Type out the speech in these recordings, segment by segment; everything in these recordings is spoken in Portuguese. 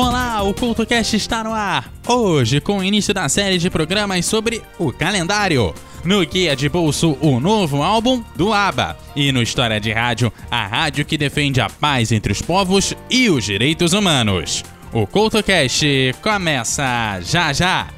Olá, o CultoCast está no ar! Hoje, com o início da série de programas sobre o calendário. No Guia de Bolso, o novo álbum do ABBA. E no História de Rádio, a rádio que defende a paz entre os povos e os direitos humanos. O CultoCast começa já já!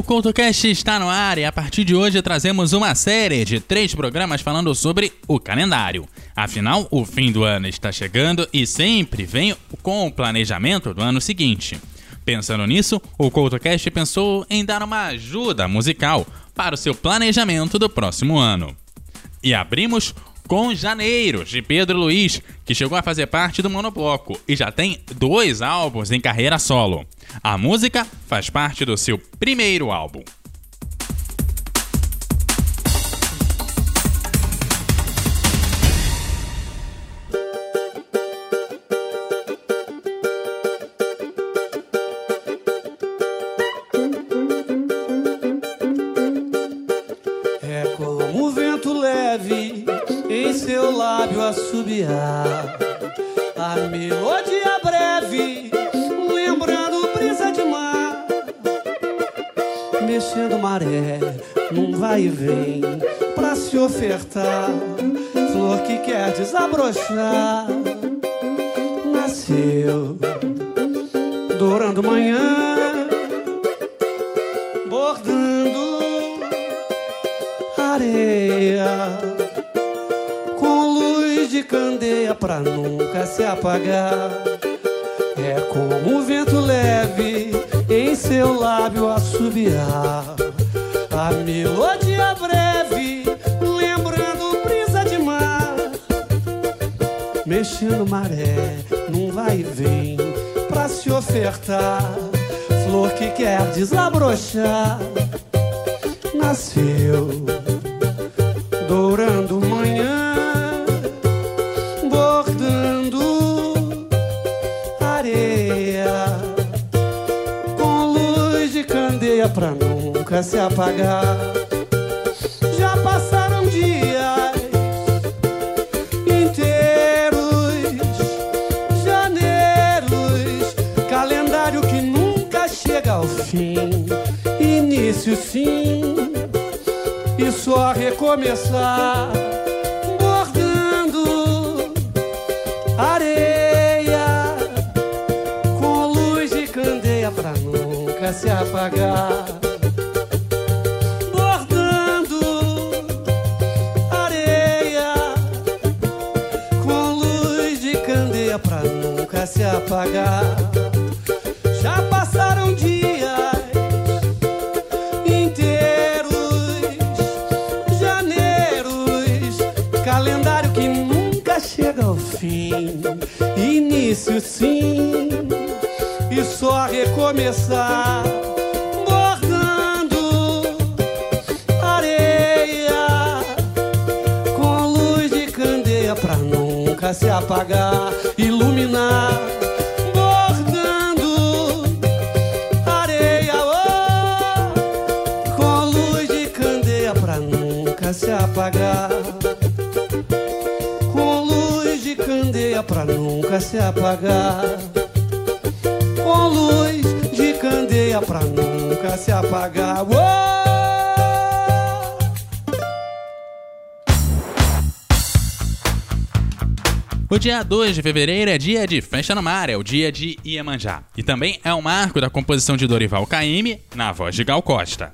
O CoutoCast está no ar e a partir de hoje trazemos uma série de três programas falando sobre o calendário. Afinal, o fim do ano está chegando e sempre vem com o planejamento do ano seguinte. Pensando nisso, o CoutoCast pensou em dar uma ajuda musical para o seu planejamento do próximo ano. E abrimos com Janeiro, de Pedro Luiz, que chegou a fazer parte do Monobloco e já tem dois álbuns em carreira solo. A música faz parte do seu primeiro álbum. Desabrochar, nasceu dourando manhã, bordando areia com luz de candeia pra nunca se apagar. É como o vento leve em seu lábio assobiar a melodia mexendo maré num vai e vem pra se ofertar. Flor que quer desabrochar nasceu dourando manhã, bordando areia com luz de candeia pra nunca se apagar. Ao fim, início sim e só recomeçar bordando areia com luz de candeia pra nunca se apagar. Bordando areia com luz de candeia pra nunca se apagar. Início sim, e só recomeçar. Bordando areia com luz de candeia pra nunca se apagar, iluminar. Bordando areia, oh, com luz de candeia pra nunca se apagar. pra nunca se apagar. Com luz de candeia pra nunca se apagar. Uou! O dia 2 de fevereiro é dia de Festa no Mar, é o dia de Iemanjá. E também é um marco da composição de Dorival Caymmi na voz de Gal Costa.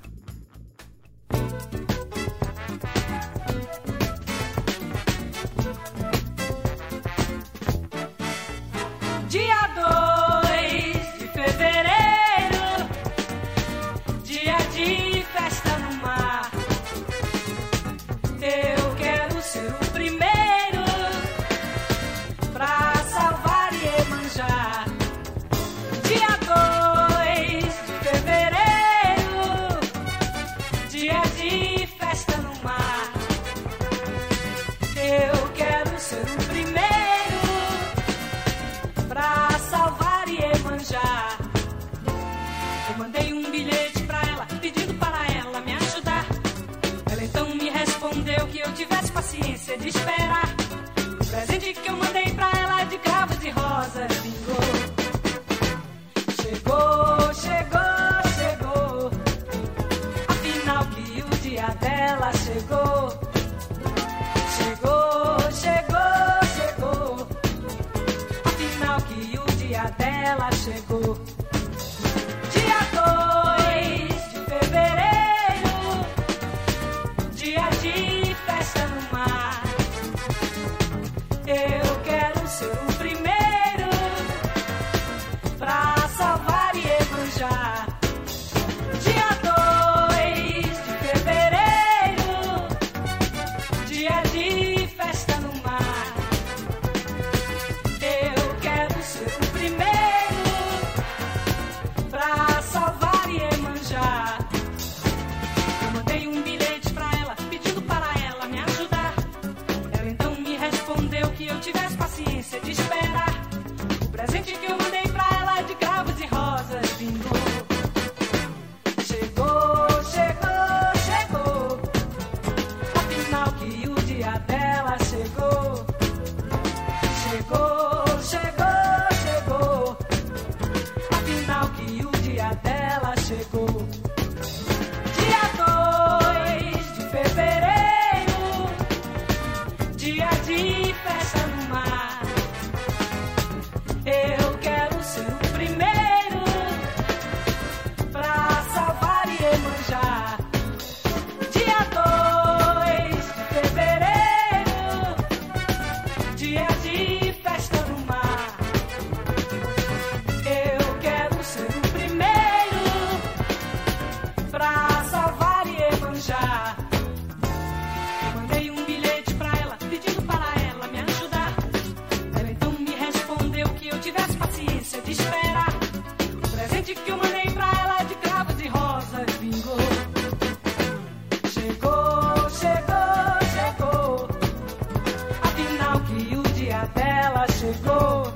chegou.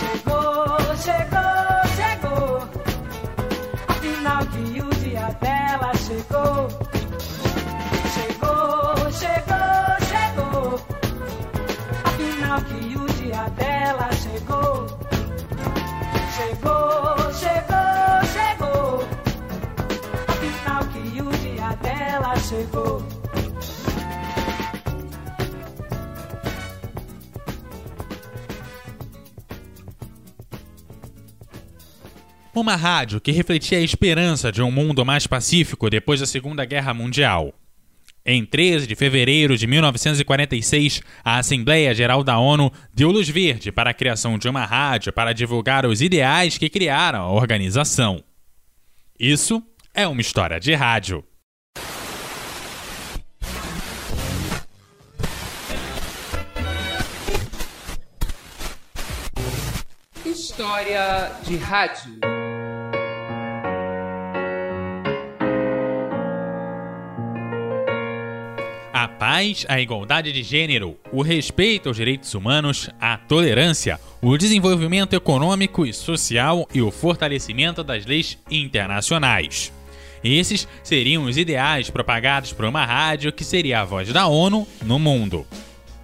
Chegou, chegou, chegou. Afinal que o dia dela chegou. Chegou, chegou, chegou. Afinal que o dia dela chegou. Chegou, chegou, chegou. Afinal que o dia dela chegou. Uma rádio que refletia a esperança de um mundo mais pacífico depois da Segunda Guerra Mundial. Em 13 de fevereiro de 1946, a Assembleia Geral da ONU deu luz verde para a criação de uma rádio para divulgar os ideais que criaram a organização. Isso é uma história de rádio. História de rádio. Paz, a igualdade de gênero, o respeito aos direitos humanos, a tolerância, o desenvolvimento econômico e social e o fortalecimento das leis internacionais. Esses seriam os ideais propagados por uma rádio que seria a voz da ONU no mundo.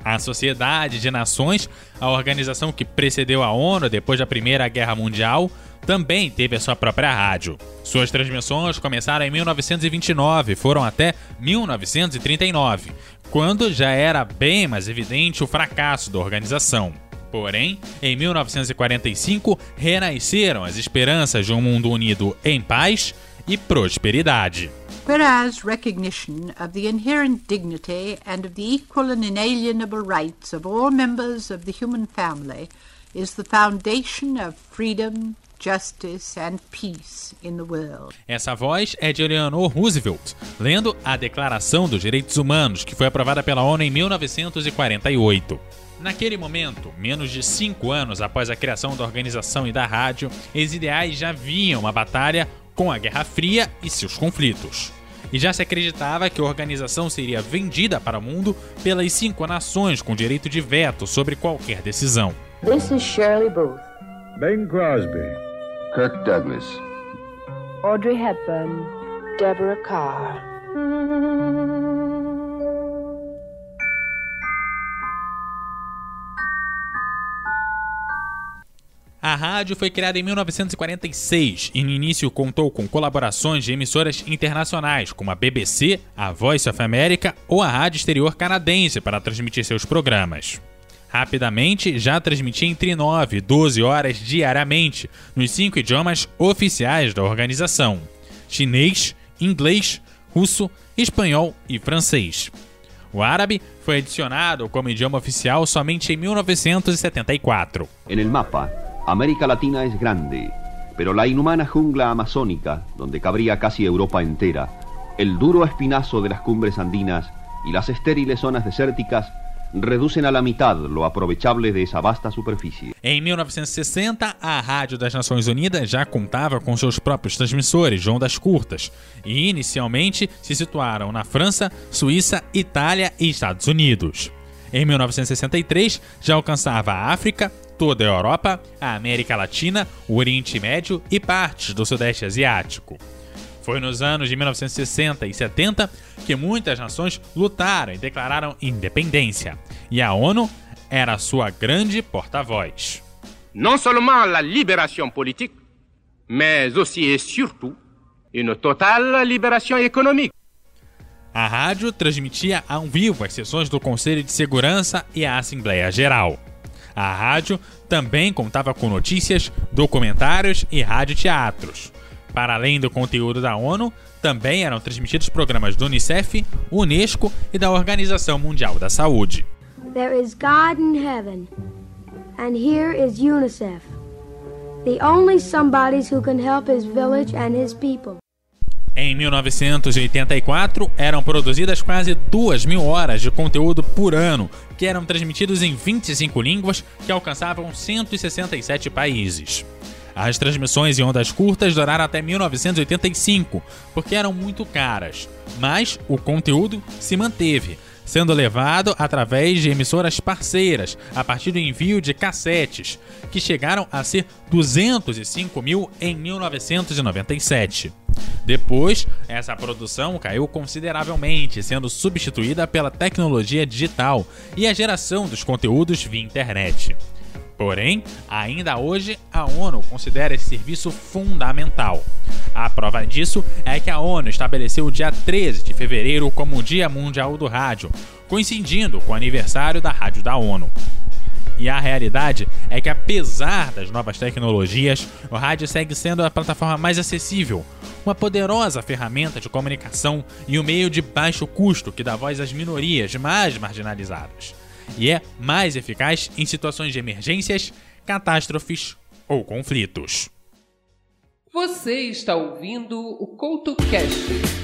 A Sociedade de Nações, a organização que precedeu a ONU depois da Primeira Guerra Mundial, também teve a sua própria rádio. Suas transmissões começaram em 1929 e foram até 1939, quando já era bem mais evidente o fracasso da organização. Porém, em 1945 renasceram as esperanças de um mundo unido em paz e prosperidade. Whereas recognition of the inherent dignity and of the equal and inalienable rights of all members of the human family is the foundation of freedom, justice and peace in the world. Essa voz é de Eleanor Roosevelt, lendo a Declaração dos Direitos Humanos, que foi aprovada pela ONU em 1948. Naquele momento, menos de cinco anos após a criação da organização e da rádio, os ideais já viam uma batalha com a Guerra Fria e seus conflitos. E já se acreditava que a organização seria vendida para o mundo pelas cinco nações com direito de veto sobre qualquer decisão. This is Shirley Booth. Bing Crosby. Kirk Douglas. Audrey Hepburn. Deborah Carr. A rádio foi criada em 1946 e no início contou com colaborações de emissoras internacionais como a BBC, a Voice of America ou a Rádio Exterior Canadense para transmitir seus programas. Rapidamente, já transmitia entre 9 e 12 horas diariamente nos cinco idiomas oficiais da organização: chinês, inglês, russo, espanhol e francês. O árabe foi adicionado como idioma oficial somente em 1974. En el mapa, América Latina es grande, pero la inhumana jungla amazónica, donde cabría casi Europa entera, el duro espinazo de las cumbres andinas y las estériles zonas desérticas reducen a la mitad lo aprovechable de esa vasta superficie. Em 1960, a Rádio das Nações Unidas já contava com seus próprios transmissores ondas curtas e inicialmente se situaram na França, Suíça, Itália e Estados Unidos. Em 1963, já alcançava a África, toda a Europa, a América Latina, o Oriente Médio e partes do Sudeste Asiático. Foi nos anos de 1960 e 70 que muitas nações lutaram e declararam independência, e a ONU era sua grande porta-voz. non seulement la libération politique, mais aussi et surtout une totale libération économique. A rádio transmitia ao vivo as sessões do Conselho de Segurança e a Assembleia Geral. A rádio também contava com notícias, documentários e radioteatros. Para além do conteúdo da ONU, também eram transmitidos programas do Unicef, Unesco e da Organização Mundial da Saúde. There is God in heaven, and here is UNICEF, the only somebodies who can help his village and his people. Em 1984, eram produzidas quase 2 mil horas de conteúdo por ano, que eram transmitidos em 25 línguas que alcançavam 167 países. As transmissões em ondas curtas duraram até 1985, porque eram muito caras, mas o conteúdo se manteve, sendo levado através de emissoras parceiras a partir do envio de cassetes, que chegaram a ser 205 mil em 1997. Depois, essa produção caiu consideravelmente, sendo substituída pela tecnologia digital e a geração dos conteúdos via internet. Porém, ainda hoje, a ONU considera esse serviço fundamental. A prova disso é que a ONU estabeleceu o dia 13 de fevereiro como o Dia Mundial do Rádio, coincidindo com o aniversário da Rádio da ONU. E a realidade é que, apesar das novas tecnologias, o rádio segue sendo a plataforma mais acessível, uma poderosa ferramenta de comunicação e um meio de baixo custo que dá voz às minorias mais marginalizadas e é mais eficaz em situações de emergências, catástrofes ou conflitos. Você está ouvindo o CoutoCast.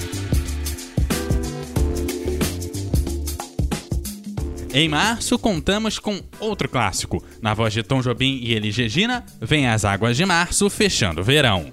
Em março, contamos com outro clássico. Na voz de Tom Jobim e Elis Regina, vem As Águas de Março fechando o verão.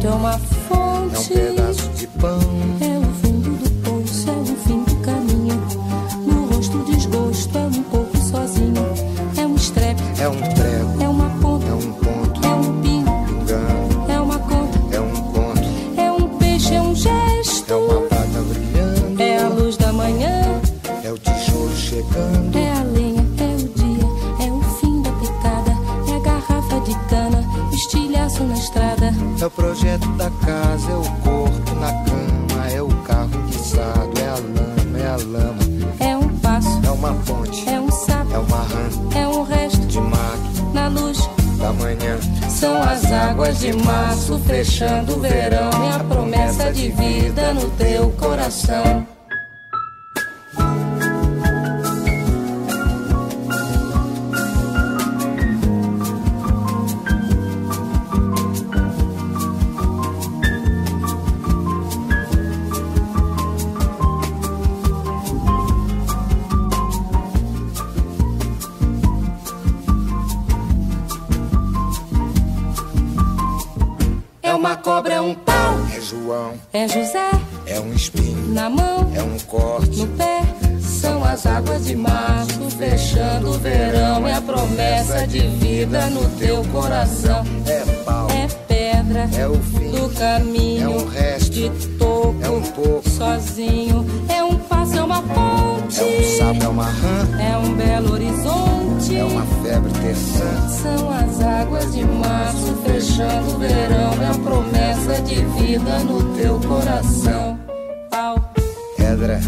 regato, é uma março fechando o verão, é a promessa de vida no teu coração. João, é José. É um espinho, na mão, é um corte, no pé. São as águas de março fechando o verão, é a promessa de vida no teu coração. é pau, É pedra é o fim, do caminho. É um resto, de toco é um pouco, sozinho. É um passo, é uma ponte. é um sapo, é uma rã, É um belo horizonte. é uma febre terçã. São as águas de março fechando o verão. É a promessa de vida no teu coração. Pau, Pedra,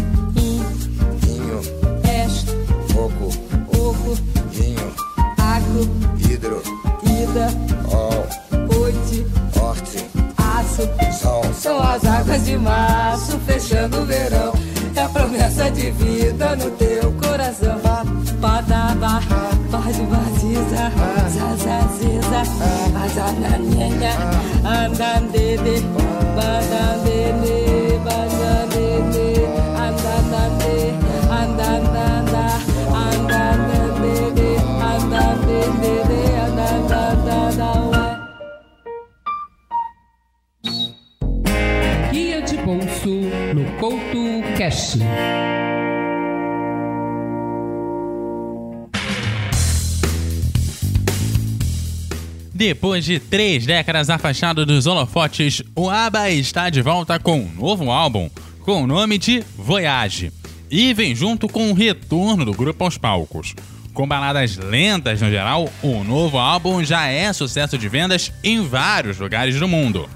São as águas de março fechando o verão. É a promessa de vida no teu coração. Padaba, pode vaziza, zazaziza, bazananenha, andandede, no Couto Cash. Depois de três décadas afastado dos holofotes, o ABBA está de volta com um novo álbum, com o nome de Voyage, e vem junto com o retorno do grupo aos palcos. Com baladas lentas no geral, o novo álbum já é sucesso de vendas em vários lugares do mundo.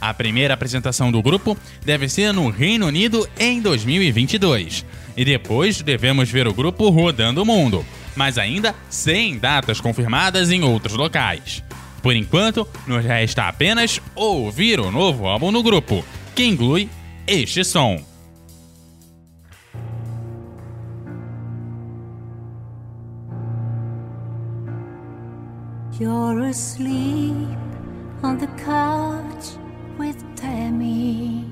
A primeira apresentação do grupo deve ser no Reino Unido em 2022. E depois devemos ver o grupo rodando o mundo, mas ainda sem datas confirmadas em outros locais. Por enquanto, nos resta apenas ouvir o novo álbum no grupo, que inclui este som. You're asleep on the couch Tammy,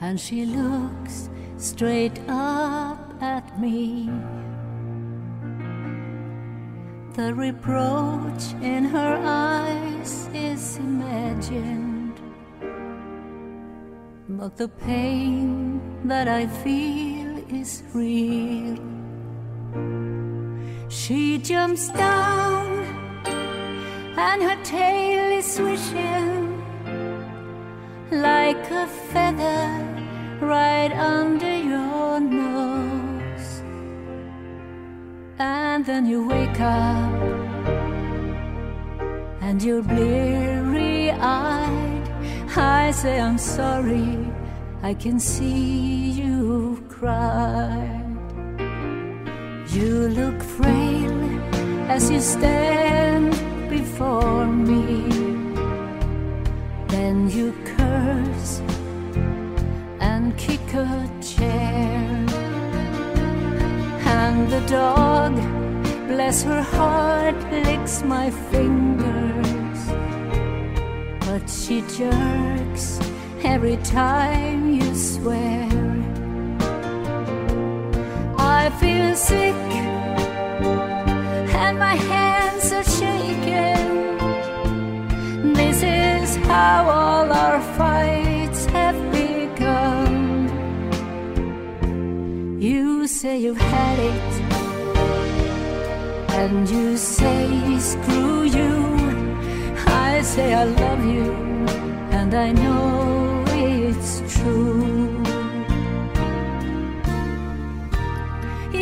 and she looks straight up at me. The reproach in her eyes is imagined, but the pain that I feel is real. She jumps down and her tail is swishing like a feather right under your nose. And then you wake up and you're bleary eyed. I say, I'm sorry, I can see you cry. You look frail as you stand before me. Then you and kick a chair. And the dog, bless her heart, licks my fingers. but she jerks every time you swear. I feel sick and my hands are shaking. This is how all our say you've had it, and you say screw you. I say I love you, and I know it's true.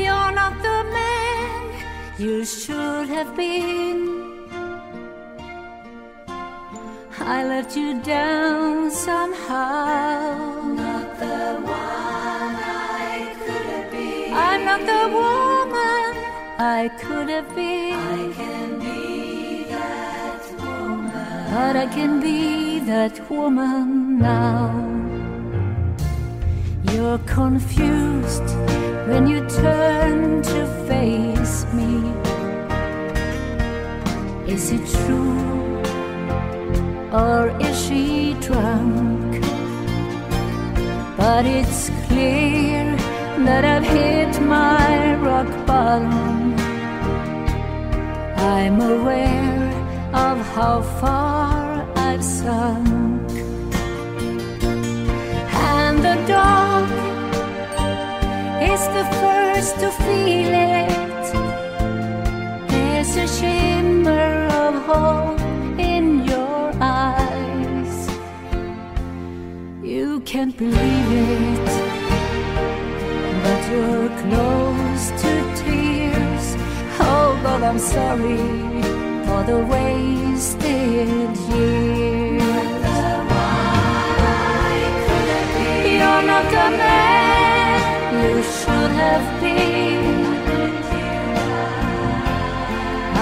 You're not the man you should have been. I let you down somehow. The woman I could have been. I can be that woman. But I can be that woman now. You're confused when you turn to face me. Is it true? or is she drunk? But it's clear that I've hit my rock bottom. I'm aware of how far I've sunk. And the dog is the first to feel it. There's a shimmer of hope in your eyes. You can't believe it, but you're close to tears. Oh, but I'm sorry for the wasted years. You're not the man you should have been.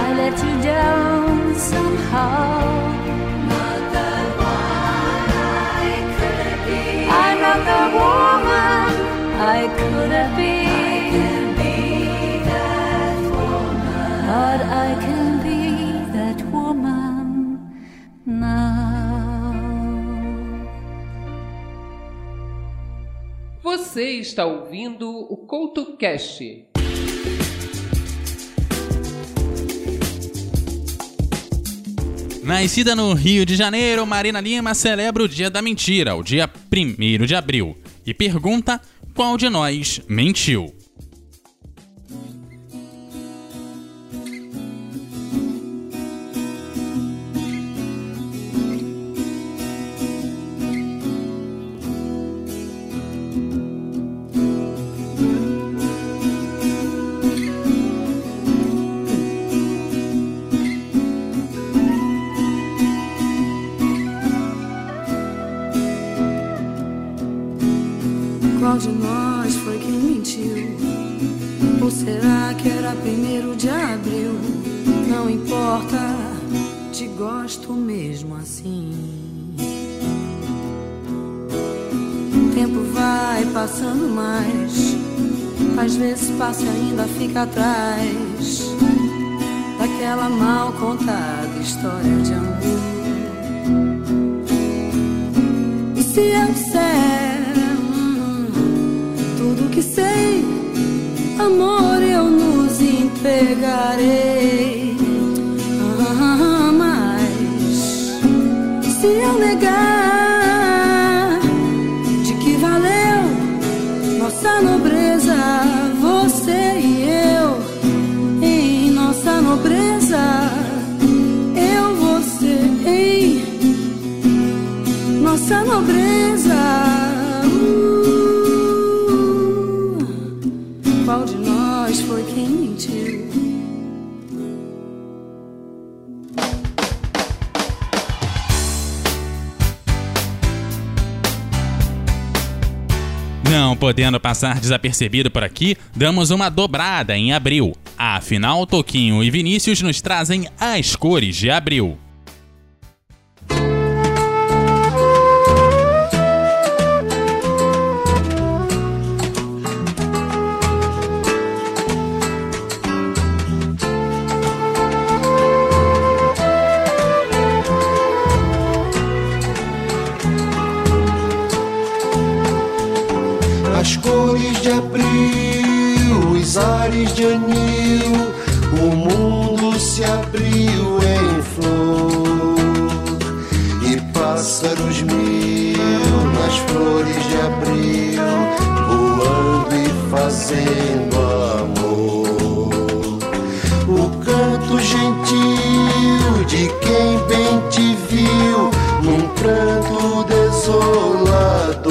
I let you down somehow. I'm not the woman I could have been. Você está ouvindo o Couto Cast. Nascida no Rio de Janeiro, Marina Lima celebra o Dia da Mentira, o dia 1 de abril, e pergunta qual de nós mentiu. Primeiro de abril? Não importa, te gosto mesmo assim. O tempo vai passando mais, às vezes passa ainda fica atrás daquela mal contada história de amor. E se eu disser tudo que sei, amor, entregarei. Ah, mas se eu negar de que valeu nossa nobreza, você e eu, em nossa nobreza, eu, você, em nossa nobreza. Podendo passar desapercebido por aqui, damos uma dobrada em abril. Afinal, Toquinho e Vinícius nos trazem as cores de abril. De anil, o mundo se abriu em flor e pássaros mil nas flores de abril, voando e fazendo amor. O canto gentil de quem bem te viu num pranto desolador.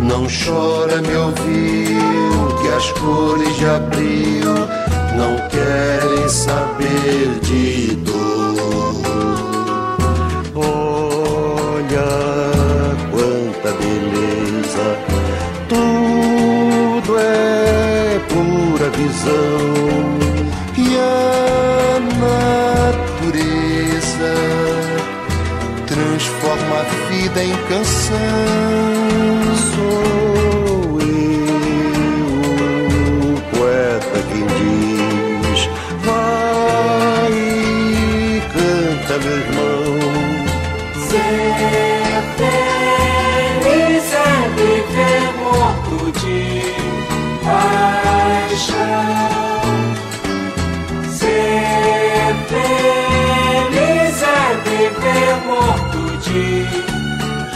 Não chora, me ouviu, que as cores de abril não querem saber de dor. Olha quanta beleza, tudo é pura visão e a natureza transforma a vida em canção.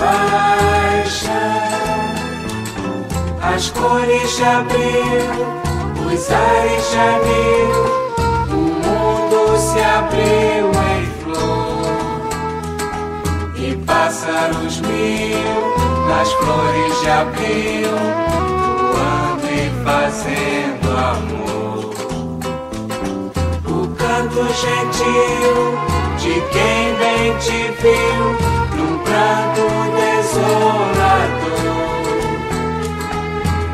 Paixão. As cores de abril, os ares de anil, o mundo se abriu em flor e pássaros mil nas flores de abril, voando e fazendo amor. O canto gentil de quem bem te viu desolador.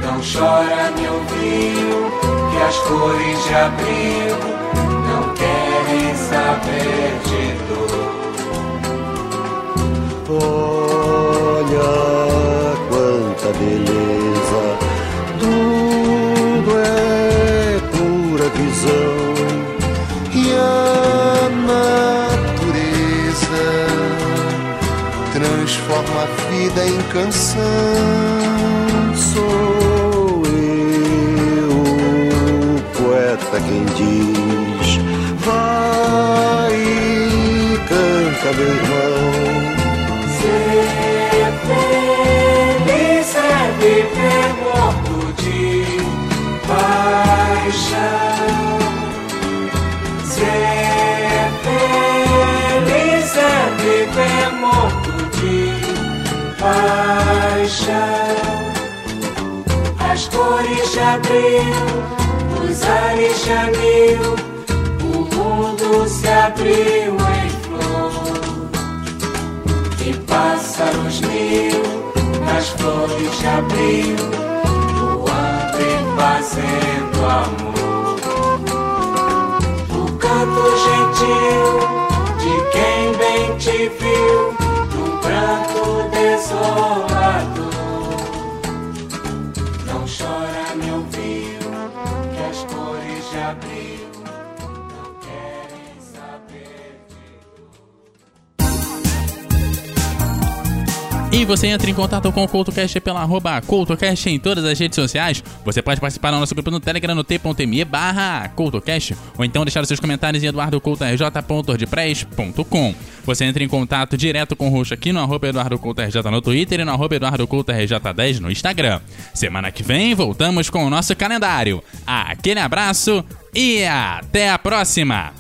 Não chora, me ouviu, que as cores de abril não querem saber de dor. Olha quanta beleza, tudo é pura visão transforma a vida em canção. Sou eu, o poeta quem diz, vai e canta, meu irmão. Ser feliz é viver morto de. Paixão. As cores de abril, os ares de anil, o mundo se abriu em flor e pássaros mil nas flores de abril, voando e fazendo amor. O canto gentil de quem bem te viu pranto desolador. Não chora, me ouviu, que as cores de abril E você entra em contato com o CoutoCast pela arroba CoutoCast em todas as redes sociais. Você pode participar do nosso grupo no Telegram no t.me barra CoutoCast ou então deixar os seus comentários em eduardocoutorj.wordpress.com. Você entra em contato direto com o Roxo aqui no arroba EduardoCoutoRJ no Twitter e no arroba EduardoCoutoRJ10 no Instagram. Semana que vem voltamos com o nosso calendário. Aquele abraço e até a próxima!